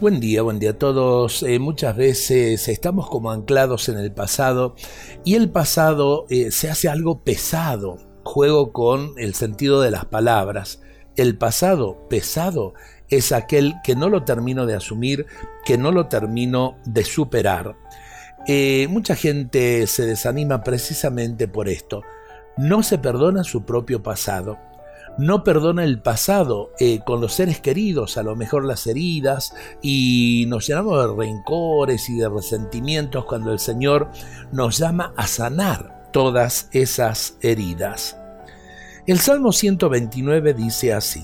Buen día, buen día a todos. Eh, muchas veces estamos como anclados en el pasado y el pasado eh, se hace algo pesado. Juego con el sentido de las palabras. El pasado pesado es aquel que no lo termino de asumir, que no lo termino de superar. Eh, mucha gente se desanima precisamente por esto. No se perdona su propio pasado no perdona el pasado eh, con los seres queridos, a lo mejor las heridas, y nos llenamos de rencores y de resentimientos cuando el Señor nos llama a sanar todas esas heridas. El Salmo 129 dice así,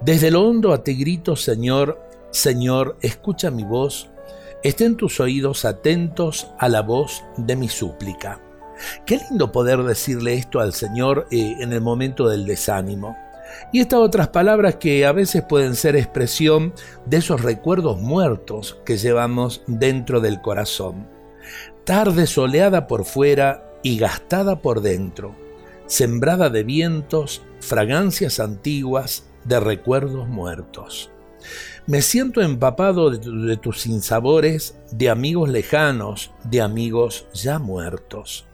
Desde lo hondo a ti grito, Señor, Señor, escucha mi voz, estén tus oídos atentos a la voz de mi súplica. Qué lindo poder decirle esto al Señor eh, en el momento del desánimo. Y estas otras palabras que a veces pueden ser expresión de esos recuerdos muertos que llevamos dentro del corazón. Tarde soleada por fuera y gastada por dentro, sembrada de vientos, fragancias antiguas, de recuerdos muertos. Me siento empapado de, de tus sinsabores, de amigos lejanos, de amigos ya muertos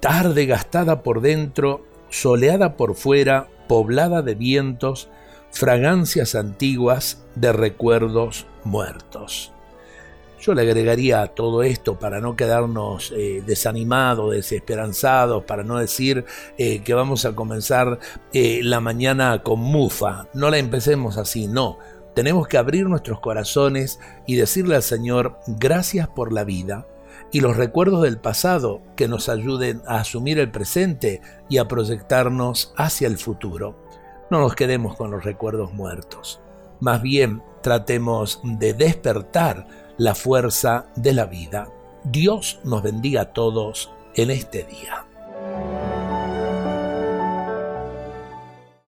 tarde gastada por dentro, soleada por fuera, poblada de vientos, fragancias antiguas de recuerdos muertos. Yo le agregaría a todo esto para no quedarnos eh, desanimados, desesperanzados, para no decir eh, que vamos a comenzar eh, la mañana con mufa. No la empecemos así, no. Tenemos que abrir nuestros corazones y decirle al Señor, gracias por la vida, y los recuerdos del pasado que nos ayuden a asumir el presente y a proyectarnos hacia el futuro. No nos quedemos con los recuerdos muertos. Más bien tratemos de despertar la fuerza de la vida. Dios nos bendiga a todos en este día.